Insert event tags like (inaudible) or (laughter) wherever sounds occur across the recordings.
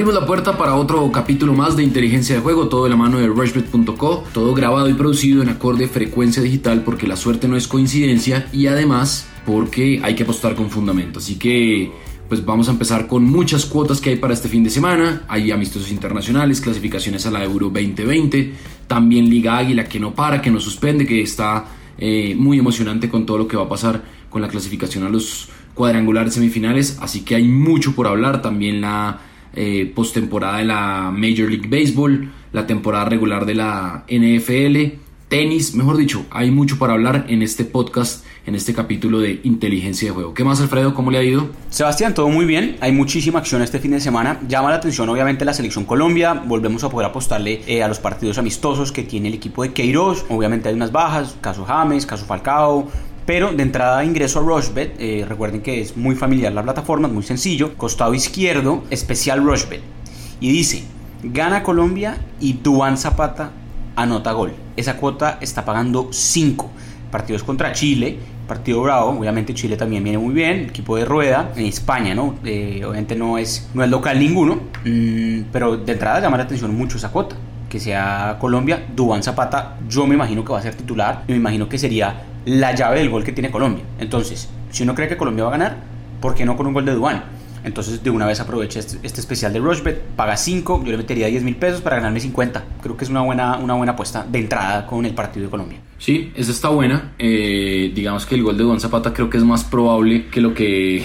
Abrimos la puerta para otro capítulo más de inteligencia de juego, todo de la mano de rushbet.co, todo grabado y producido en acorde frecuencia digital porque la suerte no es coincidencia y además porque hay que apostar con fundamento. Así que pues vamos a empezar con muchas cuotas que hay para este fin de semana. Hay amistosos internacionales, clasificaciones a la Euro 2020, también Liga Águila que no para, que no suspende, que está eh, muy emocionante con todo lo que va a pasar con la clasificación a los cuadrangulares semifinales. Así que hay mucho por hablar. También la eh, postemporada de la Major League Baseball, la temporada regular de la NFL, tenis, mejor dicho, hay mucho para hablar en este podcast, en este capítulo de inteligencia de juego. ¿Qué más, Alfredo? ¿Cómo le ha ido? Sebastián, todo muy bien. Hay muchísima acción este fin de semana. Llama la atención, obviamente, la selección Colombia. Volvemos a poder apostarle eh, a los partidos amistosos que tiene el equipo de Queiroz. Obviamente hay unas bajas, caso James, caso Falcao, pero de entrada ingreso a Rushbet. Eh, recuerden que es muy familiar la plataforma, es muy sencillo. Costado izquierdo, especial Rushbet. Y dice, gana Colombia y Duan Zapata anota gol. Esa cuota está pagando 5. Partidos contra Chile, partido bravo, obviamente Chile también viene muy bien, equipo de rueda, en España, ¿no? Eh, obviamente no es, no es local ninguno, mm, pero de entrada llama la atención mucho esa cuota que sea Colombia, Dubán Zapata, yo me imagino que va a ser titular me imagino que sería la llave del gol que tiene Colombia. Entonces, si uno cree que Colombia va a ganar, ¿por qué no con un gol de Dubán? Entonces, de una vez aprovecha este, este, especial de Rushbet, paga 5, yo le metería 10 mil pesos para ganarme 50. Creo que es una buena, una buena apuesta de entrada con el partido de Colombia. Sí, esa está buena. Eh, digamos que el gol de Dubán Zapata creo que es más probable que lo que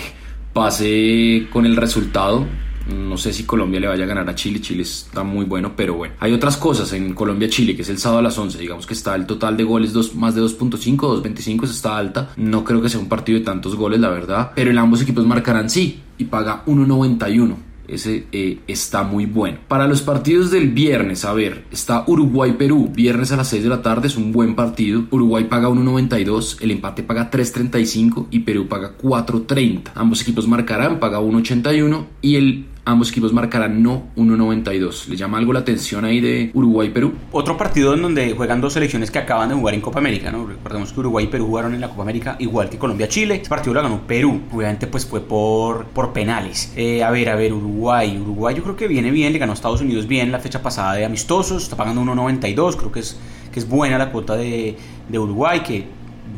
pase con el resultado. No sé si Colombia le vaya a ganar a Chile. Chile está muy bueno, pero bueno. Hay otras cosas en Colombia-Chile, que es el sábado a las 11. Digamos que está el total de goles dos, más de 2.5, 2.25, está alta. No creo que sea un partido de tantos goles, la verdad. Pero en ambos equipos marcarán sí y paga 1.91. Ese eh, está muy bueno. Para los partidos del viernes, a ver, está Uruguay-Perú. Viernes a las 6 de la tarde es un buen partido. Uruguay paga 1.92, el empate paga 3.35 y Perú paga 4.30. Ambos equipos marcarán, paga 1.81 y el ambos equipos marcarán no 1.92. ¿Le llama algo la atención ahí de Uruguay-Perú? Otro partido en donde juegan dos selecciones que acaban de jugar en Copa América, ¿no? Recordemos que Uruguay y Perú jugaron en la Copa América igual que Colombia-Chile. Este partido lo ganó Perú. Obviamente pues fue por, por penales. Eh, a ver, a ver, Uruguay. Uruguay yo creo que viene bien, le ganó a Estados Unidos bien la fecha pasada de amistosos. Está pagando 1.92. Creo que es, que es buena la cuota de, de Uruguay, que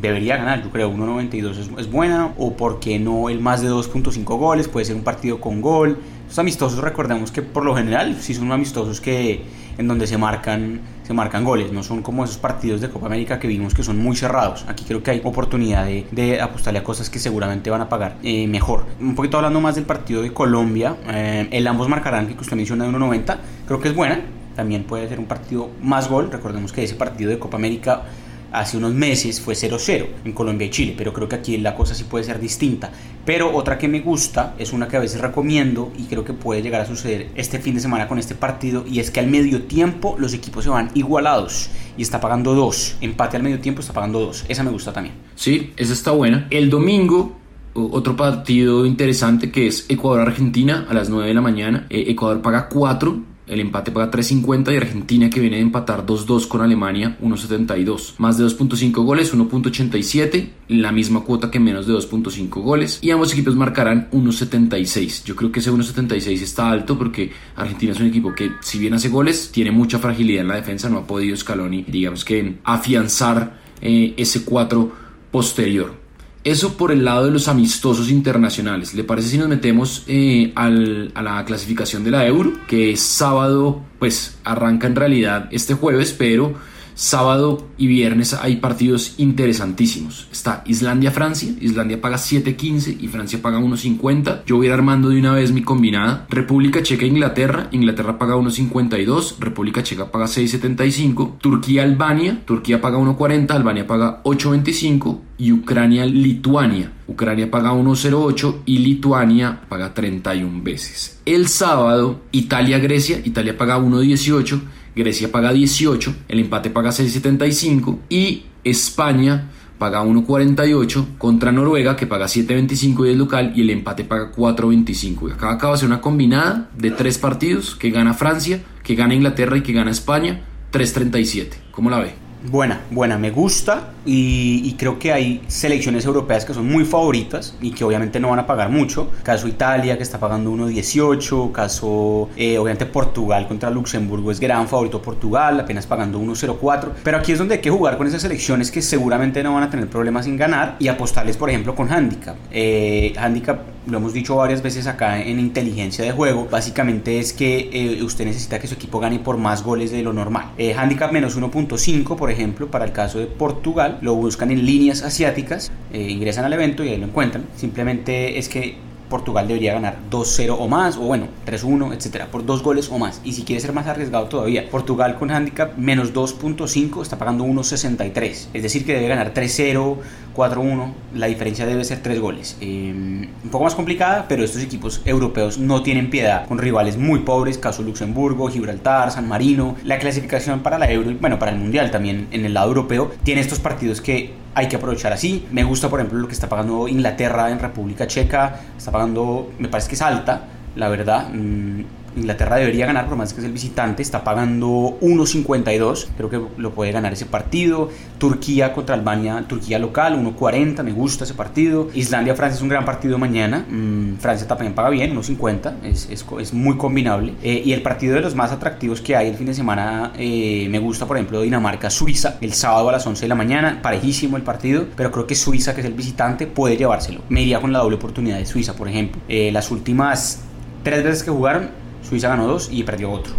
debería ganar, yo creo, 1.92 es, es buena, o porque no el más de 2.5 goles, puede ser un partido con gol. Los amistosos, recordemos que por lo general sí son amistosos que en donde se marcan, se marcan goles, no son como esos partidos de Copa América que vimos que son muy cerrados. Aquí creo que hay oportunidad de, apostarle a cosas que seguramente van a pagar eh, mejor. Un poquito hablando más del partido de Colombia, eh, el ambos marcarán, que usted menciona de 1.90, creo que es buena. También puede ser un partido más gol. Recordemos que ese partido de Copa América hace unos meses fue 0-0 en Colombia y Chile, pero creo que aquí la cosa sí puede ser distinta. Pero otra que me gusta es una que a veces recomiendo y creo que puede llegar a suceder este fin de semana con este partido y es que al medio tiempo los equipos se van igualados y está pagando 2. Empate al medio tiempo está pagando 2. Esa me gusta también. Sí, esa está buena. El domingo otro partido interesante que es Ecuador-Argentina a las 9 de la mañana. Eh, Ecuador paga 4 el empate paga 3.50 y Argentina que viene de empatar 2-2 con Alemania 1.72. Más de 2.5 goles 1.87. La misma cuota que menos de 2.5 goles. Y ambos equipos marcarán 1.76. Yo creo que ese 1.76 está alto porque Argentina es un equipo que si bien hace goles tiene mucha fragilidad en la defensa. No ha podido Scaloni digamos que afianzar eh, ese 4 posterior. Eso por el lado de los amistosos internacionales. ¿Le parece si nos metemos eh, a la clasificación de la Euro? Que sábado, pues arranca en realidad este jueves, pero Sábado y viernes hay partidos interesantísimos. Está Islandia-Francia. Islandia paga 7.15 y Francia paga 1.50. Yo voy a ir armando de una vez mi combinada. República Checa-Inglaterra. Inglaterra paga 1.52. República Checa paga 6.75. Turquía-Albania. Turquía paga 1.40. Albania paga 8.25. Y Ucrania-Lituania. Ucrania paga 1.08 y Lituania paga 31 veces. El sábado, Italia-Grecia. Italia paga 1.18. Grecia paga 18, el empate paga 6.75 y España paga 1.48 contra Noruega que paga 7.25 y es local y el empate paga 4.25. Acá acaba de ser una combinada de tres partidos que gana Francia, que gana Inglaterra y que gana España 3.37. ¿Cómo la ve? Buena, buena, me gusta y, creo que hay selecciones europeas que son muy favoritas y que obviamente no van a pagar mucho. Caso Italia que está pagando 1.18, caso eh, obviamente Portugal contra Luxemburgo es gran favorito Portugal, apenas pagando 1.04. Pero aquí es donde hay que jugar con esas selecciones que seguramente no van a tener problemas en ganar y apostarles por ejemplo con handicap. Eh, handicap lo hemos dicho varias veces acá en inteligencia de juego, básicamente es que eh, usted necesita que su equipo gane por más goles de lo normal. Eh, handicap menos 1.5, por ejemplo, para el caso de Portugal, lo buscan en líneas asiáticas, eh, ingresan al evento y ahí lo encuentran. Simplemente es que Portugal debería ganar 2-0 o más, o bueno, 3-1, etcétera, por dos goles o más. Y si quiere ser más arriesgado todavía, Portugal con handicap menos 2.5 está pagando 1.63. Es decir, que debe ganar 3-0, 4-1. La diferencia debe ser 3 goles. Em, un poco más complicada, pero estos equipos europeos no tienen piedad con rivales muy pobres, caso Luxemburgo, Gibraltar, San Marino. La clasificación para la Euro, bueno, para el Mundial también en el lado europeo, tiene estos partidos que hay que aprovechar así. Me gusta, por ejemplo, lo que está pagando Inglaterra en República Checa. Está pagando, me parece que es alta, la verdad. Mm, Inglaterra debería ganar, por más que es el visitante, está pagando 1.52, creo que lo puede ganar ese partido. Turquía contra Albania, Turquía local, 1.40, me gusta ese partido. Islandia-Francia es un gran partido mañana, mm, Francia también paga bien, 1.50, es, es, es, muy combinable. Eh, y el partido de los más atractivos que hay el fin de semana, eh, me gusta, por ejemplo, Dinamarca-Suiza, el sábado a las 11 de la mañana, parejísimo el partido, pero creo que Suiza, que es el visitante, puede llevárselo. Me iría con la doble oportunidad de Suiza, por ejemplo. Eh, las últimas tres veces que jugaron, Suiza ganó dos y perdió otro.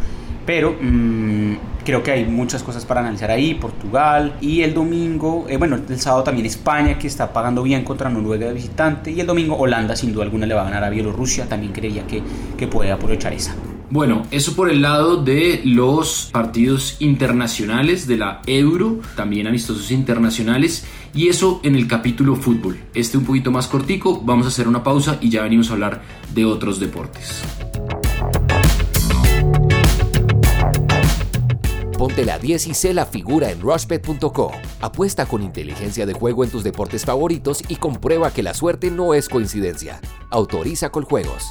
Pero mmm, creo que hay muchas cosas para analizar ahí. Portugal y el domingo, eh, bueno, el sábado también España que está pagando bien contra Noruega de visitante. Y el domingo Holanda sin duda alguna le va a ganar a Bielorrusia. También creía que, que puede aprovechar esa. Bueno, eso por el lado de los partidos internacionales de la Euro, también amistosos internacionales, y eso en el capítulo fútbol. Este un poquito más cortico, vamos a hacer una pausa y ya venimos a hablar de otros deportes. Ponte la 10 y sé la figura en rushbet.co. Apuesta con inteligencia de juego en tus deportes favoritos y comprueba que la suerte no es coincidencia. Autoriza con juegos.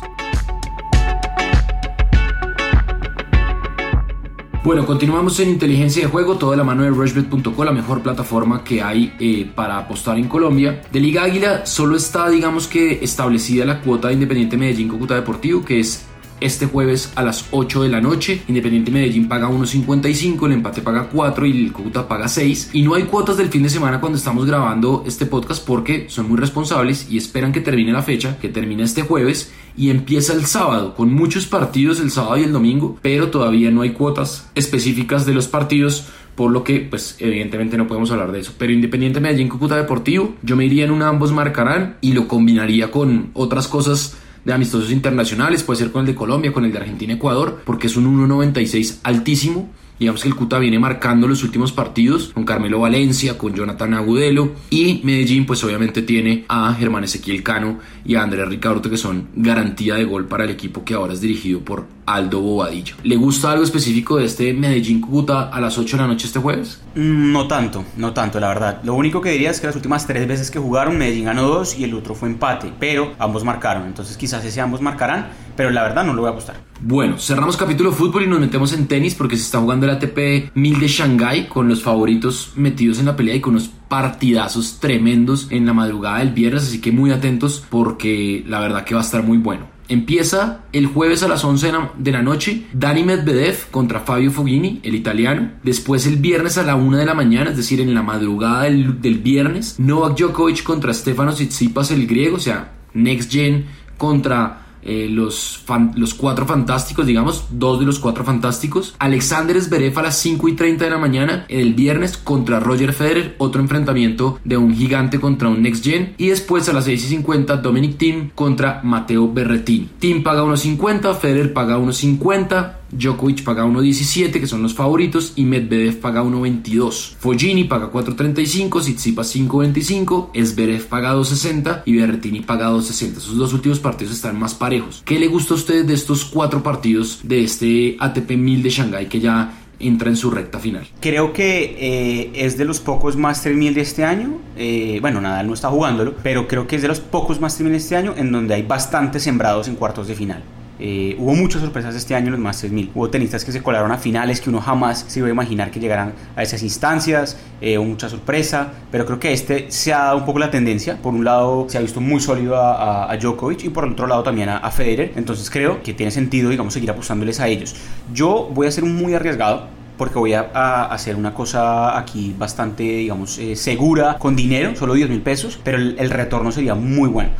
Bueno, continuamos en inteligencia de juego, toda la mano de rushbet.co, la mejor plataforma que hay eh, para apostar en Colombia. De Liga Águila solo está, digamos que, establecida la cuota de Independiente Medellín Cúcuta Deportivo, que es este jueves a las 8 de la noche. Independiente Medellín paga 1.55, el empate paga 4 y el Cúcuta paga 6. Y no hay cuotas del fin de semana cuando estamos grabando este podcast porque son muy responsables y esperan que termine la fecha, que termine este jueves y empieza el sábado con muchos partidos el sábado y el domingo, pero todavía no hay cuotas específicas de los partidos por lo que pues evidentemente no podemos hablar de eso. Pero Independiente Medellín Cúcuta Deportivo, yo me iría en un ambos marcarán y lo combinaría con otras cosas de amistosos internacionales, puede ser con el de Colombia, con el de Argentina, Ecuador, porque es un 1.96 altísimo. Digamos que el Cuta viene marcando los últimos partidos con Carmelo Valencia, con Jonathan Agudelo y Medellín pues obviamente tiene a Germán Ezequiel Cano y a Andrés Ricardo que son garantía de gol para el equipo que ahora es dirigido por Aldo Bobadillo. ¿Le gusta algo específico de este Medellín Cúcuta a las 8 de la noche este jueves? Mm, no tanto, no tanto, la verdad. Lo único que diría es que las últimas tres veces que jugaron, Medellín ganó dos y el otro fue empate, pero ambos marcaron. Entonces quizás ese ambos marcarán, pero la verdad no lo voy a apostar. Bueno, cerramos capítulo fútbol y nos metemos en tenis porque se está jugando el ATP 1000 de Shanghai con los favoritos metidos en la pelea y con unos partidazos tremendos en la madrugada del viernes, así que muy atentos porque la verdad que va a estar muy bueno. Empieza el jueves a las 11 de la noche Dani Medvedev contra Fabio Fognini, el italiano. Después el viernes a la 1 de la mañana, es decir, en la madrugada del, viernes, Novak Djokovic contra Stefano Tsitsipas, el griego, o sea, Next Gen contra eh, los, los cuatro fantásticos, digamos, dos de los cuatro fantásticos. Alexander Zverev a las 5 y 30 de la mañana el viernes contra Roger Federer, otro enfrentamiento de un gigante contra un next gen. Y después a las 6 y 50 Dominic Thiem contra Mateo Berrettini. Thiem paga 1.50, Federer paga 1.50. Djokovic paga 1.17, que son los favoritos, y Medvedev paga 1.22. Foggini paga 4.35, Tsitsipas 5.25, Esberev paga 2.60 y Berrettini paga 2.60. Esos dos últimos partidos están más parejos. ¿Qué le gusta a usted de estos cuatro partidos de este ATP 1000 de Shanghai que ya entra en su recta final. Creo que eh, es de los pocos Master 1000 de este año. Eh, bueno, Nadal no está jugándolo, pero creo que es de los pocos Master 1000 de este año en donde hay bastantes sembrados en cuartos de final. Eh, hubo muchas sorpresas este año en los Masters 1000. Hubo tenistas que se colaron a finales que uno jamás se iba a imaginar que llegaran a esas instancias. Eh, hubo mucha sorpresa, pero creo que este se ha dado un poco la tendencia. Por un lado, se ha visto muy sólido a, Djokovic y por el otro lado también a, Federer. Entonces creo que tiene sentido, digamos, seguir apostándoles a ellos. Yo voy a ser muy arriesgado porque voy a, hacer una cosa aquí bastante, digamos, eh, segura, con dinero, solo 10 mil pesos, pero el, el retorno sería muy bueno.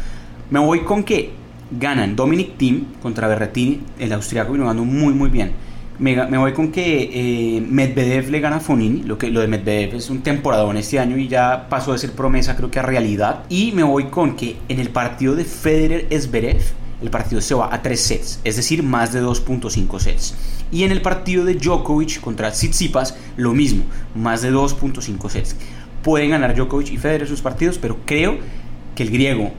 Me voy con que ganan Dominic Thiem contra Berrettini, el austriaco vino jugando muy muy bien. Me, voy con que eh, Medvedev le gana a Fonini, lo, que, lo de Medvedev es un temporadón este año y ya pasó de ser promesa creo que a realidad. Y me voy con que en el partido de Federer-Esberev, el partido se va a 3 sets, es decir, más de 2.5 sets. Y en el partido de Djokovic contra Tsitsipas, lo mismo, más de 2.5 sets. Pueden ganar Djokovic y Federer sus partidos, pero creo que el griego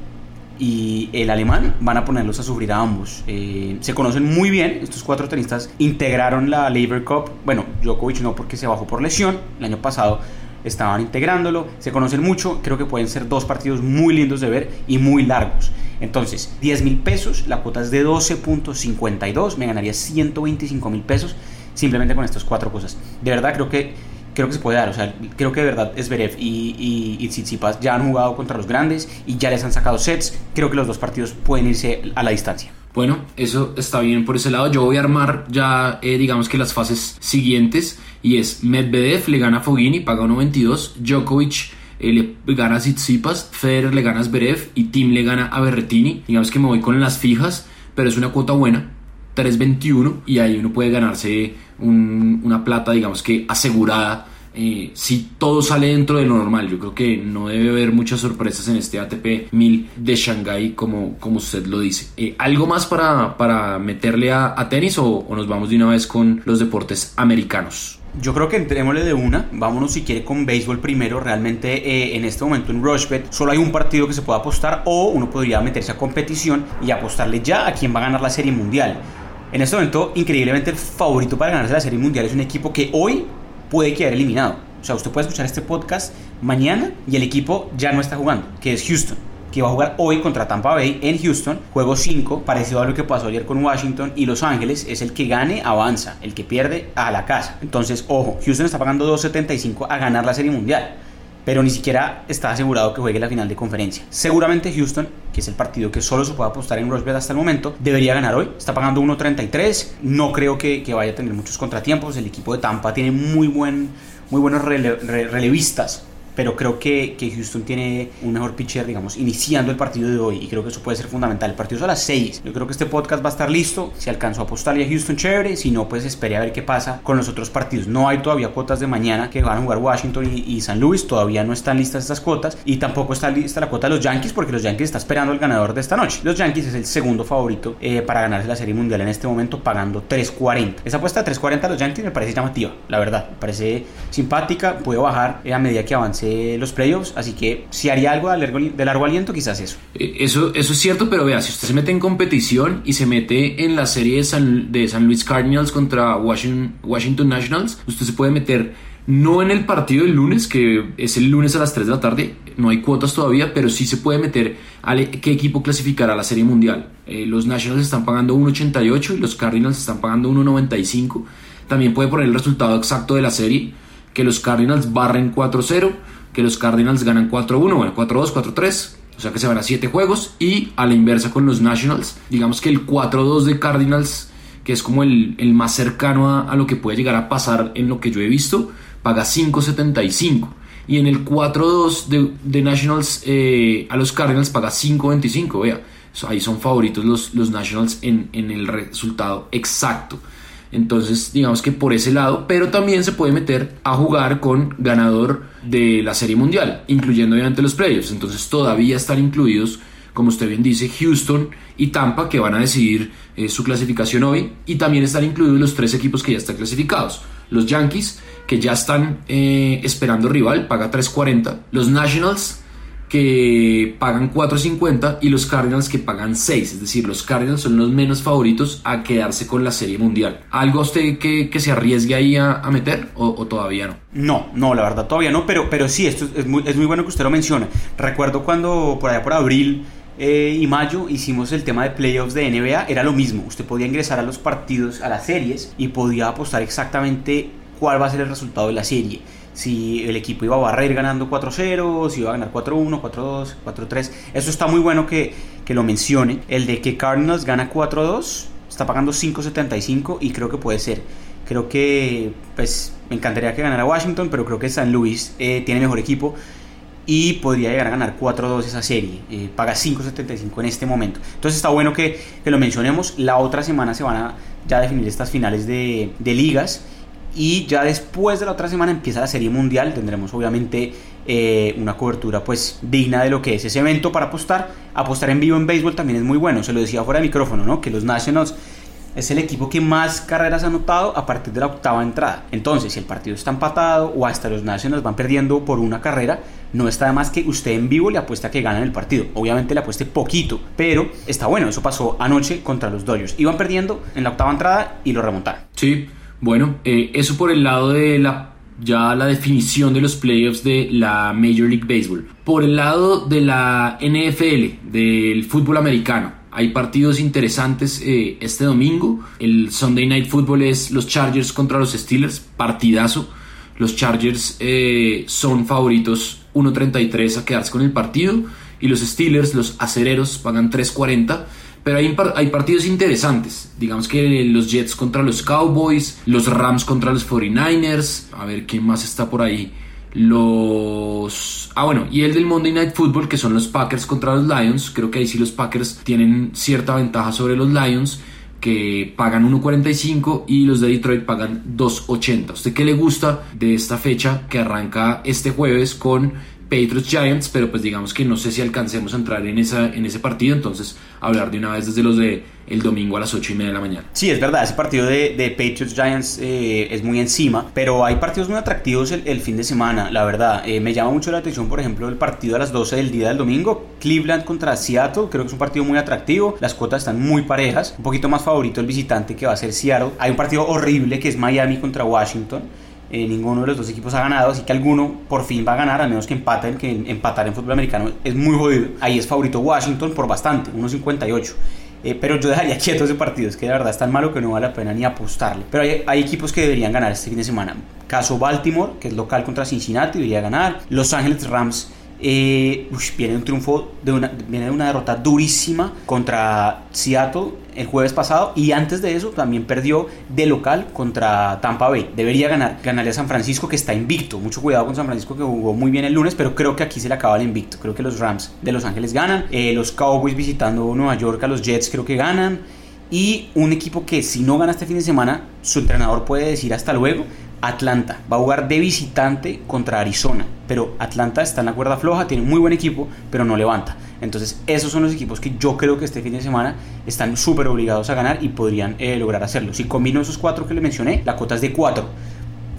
y el alemán van a ponerlos a sufrir a ambos. Eh, se conocen muy bien, estos cuatro tenistas integraron la Labor Cup, bueno, Djokovic no porque se bajó por lesión, el año pasado estaban integrándolo, se conocen mucho, creo que pueden ser dos partidos muy lindos de ver y muy largos. Entonces, 10 mil pesos, la cuota es de 12.52, me ganaría 125 mil pesos simplemente con estas cuatro cosas. De verdad creo que creo que se puede dar. O sea, creo que de verdad Zverev y, y, y Tsitsipas ya han jugado contra los grandes y ya les han sacado sets. Creo que los dos partidos pueden irse a la distancia. Bueno, eso está bien por ese lado. Yo voy a armar ya, eh, digamos que las fases siguientes. Y es Medvedev le gana a Fogini, paga 1.22. Djokovic eh, le gana a Tsitsipas. Federer le gana a Zverev. Y Tim le gana a Berretini. Digamos que me voy con las fijas, pero es una cuota buena. 3.21 y ahí uno puede ganarse una plata, digamos que asegurada. Eh, si todo sale dentro de lo normal, yo creo que no debe haber muchas sorpresas en este ATP 1000 de Shanghai, como, como usted lo dice. Eh, ¿Algo más para, para meterle a, tenis o, nos vamos de una vez con los deportes americanos? Yo creo que entrémosle de una. Vámonos si quiere con béisbol primero. Realmente eh, en este momento en Rushbet solo hay un partido que se puede apostar o uno podría meterse a competición y apostarle ya a quién va a ganar la serie mundial. En este momento, increíblemente, el favorito para ganarse la Serie Mundial es un equipo que hoy puede quedar eliminado. O sea, usted puede escuchar este podcast mañana y el equipo ya no está jugando, que es Houston, que va a jugar hoy contra Tampa Bay en Houston. Juego 5, parecido a lo que pasó ayer con Washington y Los Ángeles, es el que gane, avanza, el que pierde a la casa. Entonces, ojo, Houston está pagando 2.75 a ganar la Serie Mundial pero ni siquiera está asegurado que juegue la final de conferencia. Seguramente Houston, es el partido que solo se puede apostar en Rosberg hasta el momento, debería ganar hoy. Está pagando 1.33. No creo que, vaya a tener muchos contratiempos. El equipo de Tampa tiene muy, buen, muy buenos relevistas pero creo que, que, Houston tiene un mejor pitcher, digamos, iniciando el partido de hoy y creo que eso puede ser fundamental. El partido es a las 6. Yo creo que este podcast va a estar listo. Si alcanzó a apostarle a Houston, chévere. Si no, pues espere a ver qué pasa con los otros partidos. No hay todavía cuotas de mañana que van a jugar Washington y, San Luis. Todavía no están listas estas cuotas y tampoco está lista la cuota de los Yankees porque los Yankees están esperando el ganador de esta noche. Los Yankees es el segundo favorito eh, para ganarse la Serie Mundial en este momento pagando 3.40. Esa apuesta de 3.40 a los Yankees me parece llamativa, la verdad. Me parece simpática. Puede bajar eh, a medida que avance los playoffs, así que si haría algo de largo, largo aliento, quizás eso. Eh, eso. Eso es cierto, pero vea, si usted se mete en competición y se mete en la serie de San, de San Luis Cardinals contra Washington, Washington Nationals, usted se puede meter no en el partido del lunes, que es el lunes a las 3 de la tarde, no hay cuotas todavía, pero sí se puede meter a qué equipo clasificará a la Serie Mundial. Eh, los Nationals están pagando 1.88 y los Cardinals están pagando 1.95. También puede poner el resultado exacto de la serie que los Cardinals barren 4-0, que los Cardinals ganan 4-1, bueno, 4-2, 4-3, o sea que se van a 7 juegos, y a la inversa con los Nationals, digamos que el 4-2 de Cardinals, que es como el, el más cercano a, a, lo que puede llegar a pasar en lo que yo he visto, paga 5-75. Y en el 4-2 de, de, Nationals eh, a los Cardinals paga 5-25, vea. Ahí son favoritos los, los Nationals en, en el resultado exacto. Entonces, digamos que por ese lado, pero también se puede meter a jugar con ganador de la Serie Mundial, incluyendo obviamente los playoffs. Entonces, todavía están incluidos, como usted bien dice, Houston y Tampa, que van a decidir eh, su clasificación hoy, y también están incluidos los tres equipos que ya están clasificados. Los Yankees, que ya están eh, esperando rival, paga 3.40. Los Nationals, que pagan 4.50 y los Cardinals que pagan 6. Es decir, los Cardinals son los menos favoritos a quedarse con la Serie Mundial. ¿Algo a usted que, que se arriesgue ahí a, meter o, todavía no? No, no, la verdad todavía no, pero, pero sí, esto es muy, es muy bueno que usted lo mencione. Recuerdo cuando por allá por abril eh, y mayo hicimos el tema de playoffs de NBA, era lo mismo. Usted podía ingresar a los partidos, a las series, y podía apostar exactamente cuál va a ser el resultado de la serie. Si el equipo iba a barrer ganando 4-0, si iba a ganar 4-1, 4-2, 4-3. Eso está muy bueno que, que lo mencione. El de que Cardinals gana 4-2 está pagando 5.75 y creo que puede ser. Creo que pues me encantaría que ganara Washington, pero creo que San Luis eh, tiene mejor equipo y podría llegar a ganar 4-2 esa serie. Eh, paga 5.75 en este momento. Entonces está bueno que, que, lo mencionemos. La otra semana se van a ya definir estas finales de, de, ligas. Y ya después de la otra semana empieza la serie mundial. Tendremos obviamente eh, una cobertura pues digna de lo que es ese evento para apostar. Apostar en vivo en béisbol también es muy bueno. Se lo decía fuera de micrófono, ¿no? Que los Nationals es el equipo que más carreras ha anotado a partir de la octava entrada. Entonces, si el partido está empatado o hasta los Nationals van perdiendo por una carrera, no está de más que usted en vivo le apuesta que ganan el partido. Obviamente le apueste poquito, pero está bueno. Eso pasó anoche contra los Dodgers. Iban perdiendo en la octava entrada y lo remontaron. Sí, bueno, eh, eso por el lado de la ya la definición de los playoffs de la Major League Baseball. Por el lado de la NFL, del fútbol americano, hay partidos interesantes eh, este domingo. El Sunday Night Football es los Chargers contra los Steelers, partidazo. Los Chargers eh, son favoritos 1.33 a quedarse con el partido y los Steelers, los acereros, pagan 3.40. Pero hay, partidos interesantes. Digamos que los Jets contra los Cowboys, los Rams contra los 49ers. A ver quién más está por ahí. Los. Ah, bueno, y el del Monday Night Football, que son los Packers contra los Lions. Creo que ahí sí los Packers tienen cierta ventaja sobre los Lions, que pagan 1.45 y los de Detroit pagan 2.80. ¿Usted qué le gusta de esta fecha que arranca este jueves con Patriots Giants, pero pues digamos que no sé si alcancemos a entrar en, esa, en ese partido, entonces hablar de una vez desde los de el domingo a las 8 y media de la mañana. Sí, es verdad, ese partido de, de Patriots Giants eh, es muy encima, pero hay partidos muy atractivos el, fin de semana, la verdad. Eh, me llama mucho la atención, por ejemplo, el partido a las 12 del día del domingo, Cleveland contra Seattle, creo que es un partido muy atractivo, las cuotas están muy parejas, un poquito más favorito el visitante que va a ser Seattle. Hay un partido horrible que es Miami contra Washington. Eh, ninguno de los dos equipos ha ganado, así que alguno por fin va a ganar, al menos que empaten, que empatar en fútbol americano es muy jodido. Ahí es favorito Washington por bastante, 1.58. Eh, pero yo dejaría (laughs) quieto ese partido, es que de verdad es tan malo que no vale la pena ni apostarle. Pero hay, hay, equipos que deberían ganar este fin de semana. Caso Baltimore, que es local contra Cincinnati, debería ganar. Los Ángeles Rams eh, viene un triunfo de una, viene una derrota durísima contra Seattle el jueves pasado y antes de eso también perdió de local contra Tampa Bay. Debería ganar, ganarle a San Francisco que está invicto. Mucho cuidado con San Francisco que jugó muy bien el lunes, pero creo que aquí se le acaba el invicto. Creo que los Rams de Los Ángeles ganan, eh, los Cowboys visitando Nueva York a los Jets creo que ganan y un equipo que si no gana este fin de semana, su entrenador puede decir hasta luego, Atlanta va a jugar de visitante contra Arizona, pero Atlanta está en la cuerda floja, tiene un muy buen equipo, pero no levanta. Entonces, esos son los equipos que yo creo que este fin de semana están súper obligados a ganar y podrían eh, lograr hacerlo. Si combino esos cuatro que le mencioné, la cuota es de 4.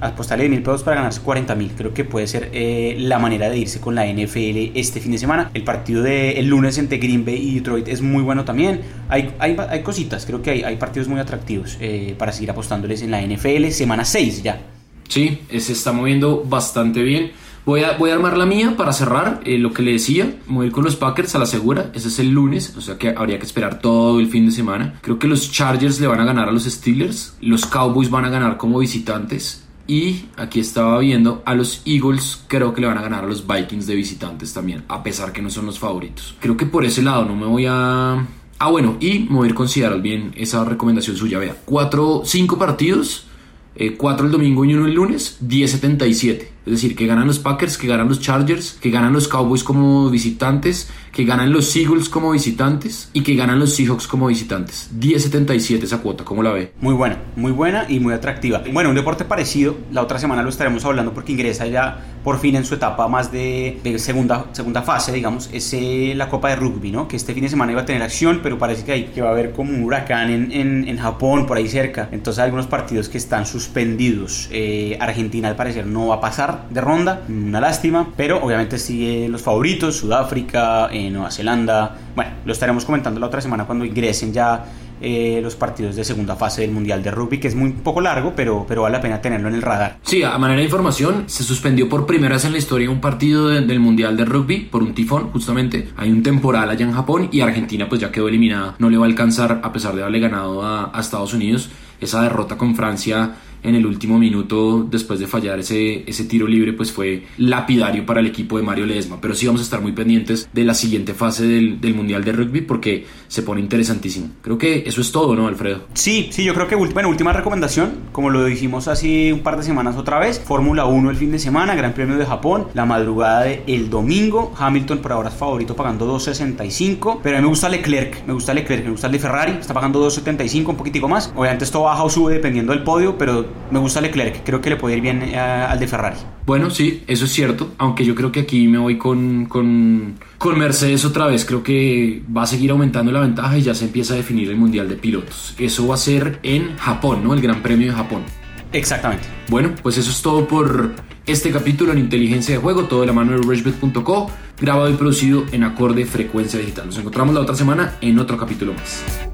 Apostarle de mil pesos para ganarse 40 mil. Creo que puede ser eh, la manera de irse con la NFL este fin de semana. El partido del el lunes entre Green Bay y Detroit es muy bueno también. Hay, hay, hay cositas, creo que hay, hay partidos muy atractivos eh, para seguir apostándoles en la NFL. Semana 6 ya. Sí, se está moviendo bastante bien. Voy a, voy a armar la mía para cerrar eh, lo que le decía. Mover con los Packers a la segura. Ese es el lunes, o sea que habría que esperar todo el fin de semana. Creo que los Chargers le van a ganar a los Steelers. Los Cowboys van a ganar como visitantes. Y aquí estaba viendo a los Eagles, creo que le van a ganar a los Vikings de visitantes también, a pesar que no son los favoritos. Creo que por ese lado no me voy a... Ah, bueno, y me voy a ir con Seattle, bien, esa recomendación suya. Vea, cuatro, cinco partidos, eh, cuatro el domingo y uno el lunes, 10.77. Es decir, que ganan los Packers, que ganan los Chargers, que ganan los Cowboys como visitantes, que ganan los Eagles como visitantes y que ganan los Seahawks como visitantes. 10.77 esa cuota, ¿cómo la ve? Muy buena, muy buena y muy atractiva. Bueno, un deporte parecido, la otra semana lo estaremos hablando porque ingresa ya por fin en su etapa más de, segunda, segunda fase, digamos, es eh, la Copa de Rugby, ¿no? Que este fin de semana iba a tener acción, pero parece que, hay, que va a haber como un huracán en, en, en Japón, por ahí cerca. Entonces hay algunos partidos que están suspendidos. Eh, Argentina al parecer no va a pasar de ronda, una lástima, pero obviamente sigue los favoritos, Sudáfrica, eh, Nueva Zelanda, bueno, lo estaremos comentando la otra semana cuando ingresen ya eh, los partidos de segunda fase del Mundial de Rugby, que es muy poco largo, pero, pero vale la pena tenerlo en el radar. Sí, a manera de información, se suspendió por primera vez en la historia un partido del Mundial de Rugby por un tifón, justamente. Hay un temporal allá en Japón y Argentina pues ya quedó eliminada. No le va a alcanzar, a pesar de haberle ganado a, a Estados Unidos, esa derrota con Francia en el último minuto después de fallar ese, ese tiro libre pues fue lapidario para el equipo de Mario Ledesma. Pero sí vamos a estar muy pendientes de la siguiente fase del, del, Mundial de Rugby porque se pone interesantísimo. Creo que eso es todo ¿no Alfredo? Sí, sí yo creo que bueno, última recomendación como lo dijimos hace un par de semanas otra vez Fórmula 1 el fin de semana Gran Premio de Japón la madrugada del domingo Hamilton por ahora es favorito pagando 2.65 pero a mí me gusta Leclerc me gusta Leclerc me gusta el Ferrari está pagando 2.75 un poquitico más. Obviamente esto baja o sube dependiendo del podio pero me gusta Leclerc, creo que le puede ir bien eh, al de Ferrari. Bueno, sí, eso es cierto, aunque yo creo que aquí me voy con, con, con, Mercedes otra vez, creo que va a seguir aumentando la ventaja y ya se empieza a definir el Mundial de Pilotos. Eso va a ser en Japón, ¿no? El Gran Premio de Japón. Exactamente. Bueno, pues eso es todo por este capítulo en Inteligencia de Juego, todo de la mano de Rushbet.co, grabado y producido en acorde frecuencia digital. Nos encontramos la otra semana en otro capítulo más.